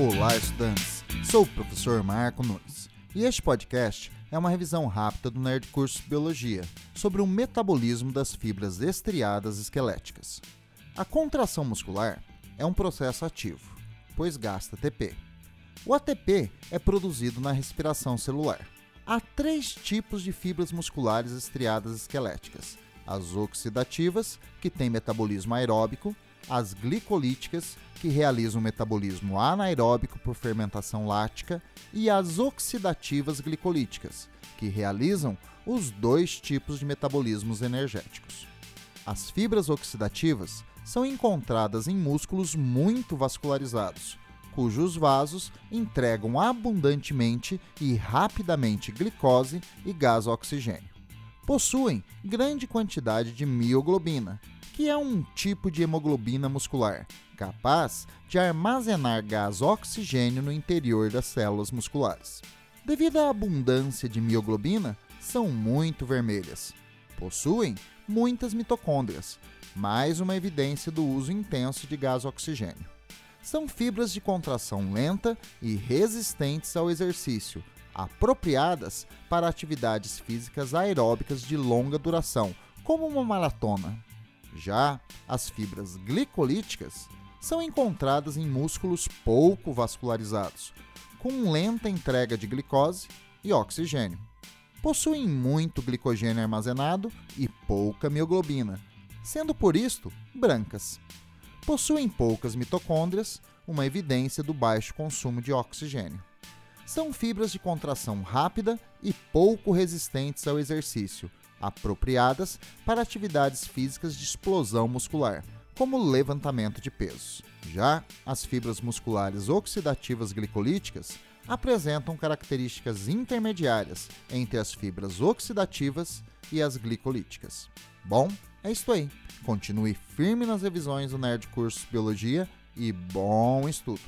Olá, estudantes! Sou o professor Marco Nunes e este podcast é uma revisão rápida do Nerd Curso Biologia sobre o metabolismo das fibras estriadas esqueléticas. A contração muscular é um processo ativo, pois gasta ATP. O ATP é produzido na respiração celular. Há três tipos de fibras musculares estriadas esqueléticas: as oxidativas, que têm metabolismo aeróbico, as glicolíticas, que realizam o metabolismo anaeróbico por fermentação lática, e as oxidativas glicolíticas, que realizam os dois tipos de metabolismos energéticos. As fibras oxidativas são encontradas em músculos muito vascularizados, cujos vasos entregam abundantemente e rapidamente glicose e gás oxigênio. Possuem grande quantidade de mioglobina, que é um tipo de hemoglobina muscular, capaz de armazenar gás oxigênio no interior das células musculares. Devido à abundância de mioglobina, são muito vermelhas. Possuem muitas mitocôndrias, mais uma evidência do uso intenso de gás oxigênio. São fibras de contração lenta e resistentes ao exercício, apropriadas para atividades físicas aeróbicas de longa duração, como uma maratona. Já as fibras glicolíticas são encontradas em músculos pouco vascularizados, com lenta entrega de glicose e oxigênio. Possuem muito glicogênio armazenado e pouca mioglobina, sendo por isto brancas. Possuem poucas mitocôndrias, uma evidência do baixo consumo de oxigênio. São fibras de contração rápida e pouco resistentes ao exercício, apropriadas para atividades físicas de explosão muscular, como levantamento de pesos. Já as fibras musculares oxidativas glicolíticas apresentam características intermediárias entre as fibras oxidativas e as glicolíticas. Bom, é isso aí. Continue firme nas revisões do Nerd Curso Biologia e bom estudo!